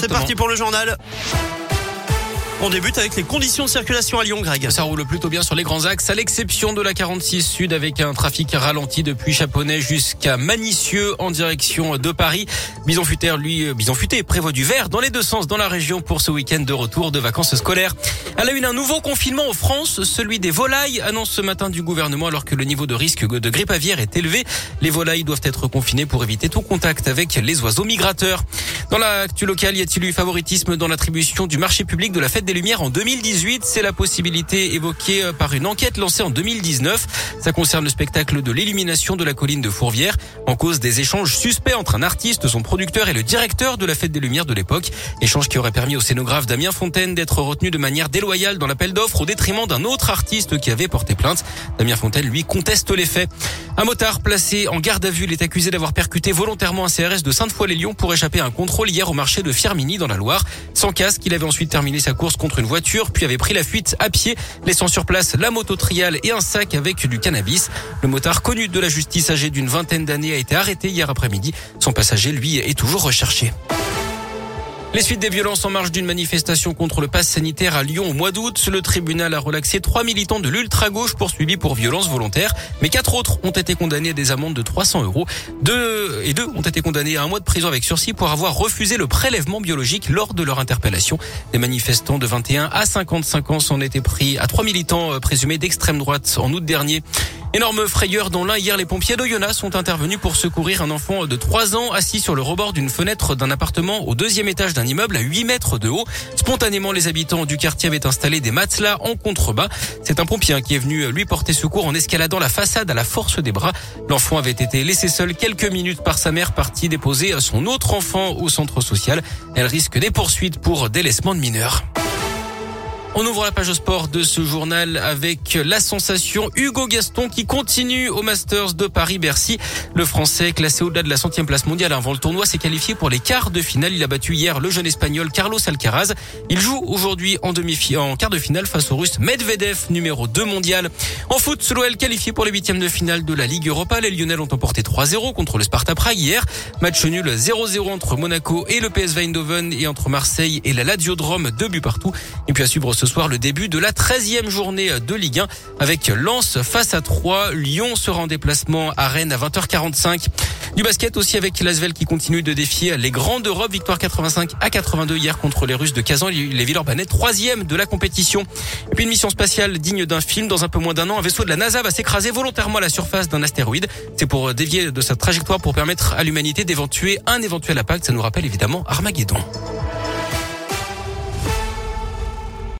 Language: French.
C'est parti pour le journal. On débute avec les conditions de circulation à Lyon, Greg. Ça roule plutôt bien sur les grands axes, à l'exception de la 46 Sud avec un trafic ralenti depuis Chaponnet jusqu'à Manicieux en direction de Paris. Bison Futé, lui, euh, Bison Futé prévoit du vert dans les deux sens dans la région pour ce week-end de retour de vacances scolaires. Elle a eu un nouveau confinement en France, celui des volailles, annonce ce matin du gouvernement alors que le niveau de risque de grippe aviaire est élevé. Les volailles doivent être confinées pour éviter tout contact avec les oiseaux migrateurs. Dans l'actu locale, y a-t-il eu favoritisme dans l'attribution du marché public de la fête des Lumières en 2018 C'est la possibilité évoquée euh, par une enquête lancée en 2019. Ça concerne le spectacle de l'illumination de la colline de Fourvière, en cause des échanges suspects entre un artiste, son producteur et le directeur de la fête des Lumières de l'époque. Échange qui aurait permis au scénographe Damien Fontaine d'être retenu de manière déloyale dans l'appel d'offres au détriment d'un autre artiste qui avait porté plainte. Damien Fontaine, lui, conteste les faits. Un motard placé en garde à vue, il est accusé d'avoir percuté volontairement un CRS de Sainte-Foy-les-Lyons pour échapper à un contrôle hier au marché de Firmini dans la Loire. Sans casque, il avait ensuite terminé sa course contre une voiture, puis avait pris la fuite à pied, laissant sur place la moto triale et un sac avec du cannabis. Le motard connu de la justice âgé d'une vingtaine d'années a été arrêté hier après-midi. Son passager, lui, est toujours recherché. Les suites des violences en marge d'une manifestation contre le pass sanitaire à Lyon au mois d'août, le tribunal a relaxé trois militants de l'ultra-gauche poursuivis pour violence volontaire, mais quatre autres ont été condamnés à des amendes de 300 euros. Deux et deux ont été condamnés à un mois de prison avec sursis pour avoir refusé le prélèvement biologique lors de leur interpellation. Les manifestants de 21 à 55 ans s'en étaient pris à trois militants euh, présumés d'extrême droite en août dernier. Énorme frayeur dont l'un hier les pompiers d'Oyonnax sont intervenus pour secourir un enfant de 3 ans assis sur le rebord d'une fenêtre d'un appartement au deuxième étage d'un immeuble à 8 mètres de haut. Spontanément, les habitants du quartier avaient installé des matelas en contrebas. C'est un pompier qui est venu lui porter secours en escaladant la façade à la force des bras. L'enfant avait été laissé seul quelques minutes par sa mère partie déposer son autre enfant au centre social. Elle risque des poursuites pour délaissement de mineurs. On ouvre la page sport de ce journal avec la sensation Hugo Gaston qui continue au Masters de Paris-Bercy. Le Français classé au-delà de la centième place mondiale avant le tournoi s'est qualifié pour les quarts de finale. Il a battu hier le jeune espagnol Carlos Alcaraz. Il joue aujourd'hui en demi en quart de finale face au russe Medvedev, numéro 2 mondial. En foot, l'OL qualifié pour les huitièmes de finale de la Ligue Europa. Les Lyonnais ont emporté 3-0 contre le Sparta Prague hier. Match nul 0-0 entre Monaco et le PSV Eindhoven et entre Marseille et la Lazio Drome, deux buts partout. Et puis à suivre ce soir le début de la 13e journée de Ligue 1 avec Lens face à 3. Lyon sera en déplacement à Rennes à 20h45. Du basket aussi avec Lasvel qui continue de défier les grands d'Europe. Victoire 85 à 82 hier contre les Russes de Kazan. Les Villeurbanais, troisième de la compétition. Et puis une mission spatiale digne d'un film. Dans un peu moins d'un an, un vaisseau de la NASA va s'écraser volontairement à la surface d'un astéroïde. C'est pour dévier de sa trajectoire pour permettre à l'humanité d'éventuer un éventuel impact. Ça nous rappelle évidemment Armageddon.